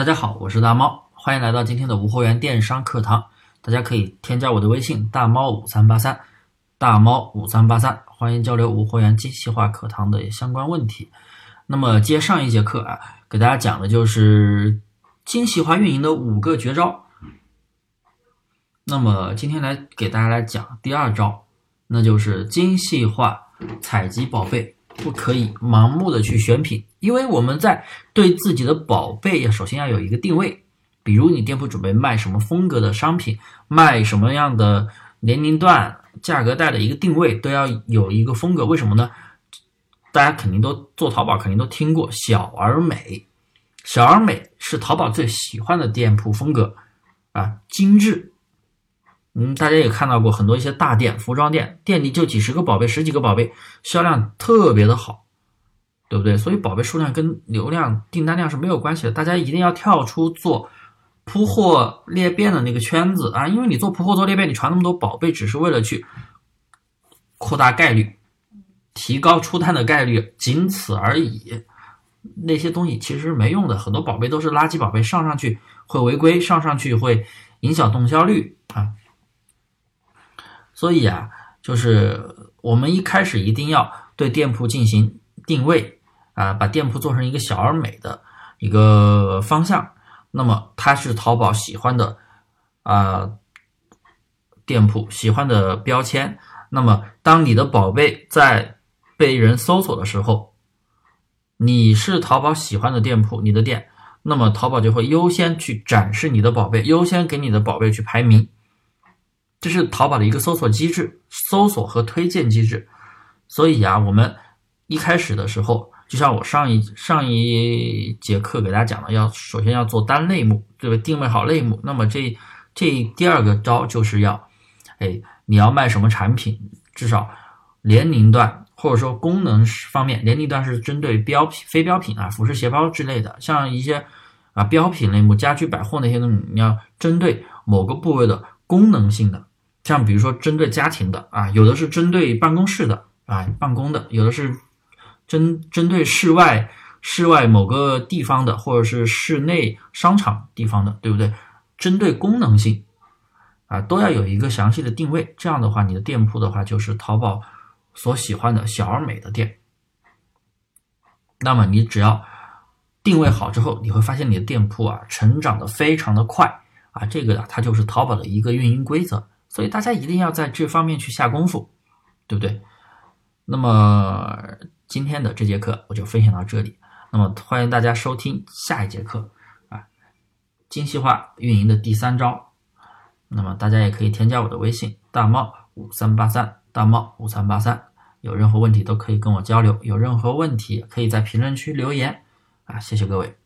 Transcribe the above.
大家好，我是大猫，欢迎来到今天的无货源电商课堂。大家可以添加我的微信大猫五三八三，大猫五三八三，欢迎交流无货源精细化课堂的相关问题。那么接上一节课啊，给大家讲的就是精细化运营的五个绝招。那么今天来给大家来讲第二招，那就是精细化采集宝贝。不可以盲目的去选品，因为我们在对自己的宝贝要首先要有一个定位。比如你店铺准备卖什么风格的商品，卖什么样的年龄段、价格带的一个定位，都要有一个风格。为什么呢？大家肯定都做淘宝，肯定都听过小而美，小而美是淘宝最喜欢的店铺风格啊，精致。嗯，大家也看到过很多一些大店、服装店，店里就几十个宝贝、十几个宝贝，销量特别的好，对不对？所以宝贝数量跟流量、订单量是没有关系的。大家一定要跳出做铺货裂变的那个圈子啊！因为你做铺货做裂变，你传那么多宝贝，只是为了去扩大概率、提高出单的概率，仅此而已。那些东西其实是没用的，很多宝贝都是垃圾宝贝，上上去会违规，上上去会影响动销率啊。所以啊，就是我们一开始一定要对店铺进行定位啊，把店铺做成一个小而美的一个方向。那么它是淘宝喜欢的啊店铺，喜欢的标签。那么当你的宝贝在被人搜索的时候，你是淘宝喜欢的店铺，你的店，那么淘宝就会优先去展示你的宝贝，优先给你的宝贝去排名。这是淘宝的一个搜索机制，搜索和推荐机制。所以啊，我们一开始的时候，就像我上一上一节课给大家讲的，要首先要做单类目，对吧？定位好类目。那么这这第二个招就是要，哎，你要卖什么产品？至少年龄段或者说功能方面，年龄段是针对标品、非标品啊，服饰、鞋包之类的，像一些啊标品类目、家居百货那些东西，你要针对某个部位的功能性的。像比如说针对家庭的啊，有的是针对办公室的啊，办公的；有的是针针对室外室外某个地方的，或者是室内商场地方的，对不对？针对功能性啊，都要有一个详细的定位。这样的话，你的店铺的话就是淘宝所喜欢的小而美的店。那么你只要定位好之后，你会发现你的店铺啊，成长的非常的快啊。这个啊，它就是淘宝的一个运营规则。所以大家一定要在这方面去下功夫，对不对？那么今天的这节课我就分享到这里。那么欢迎大家收听下一节课啊，精细化运营的第三招。那么大家也可以添加我的微信大猫五三八三大猫五三八三，有任何问题都可以跟我交流。有任何问题可以在评论区留言啊，谢谢各位。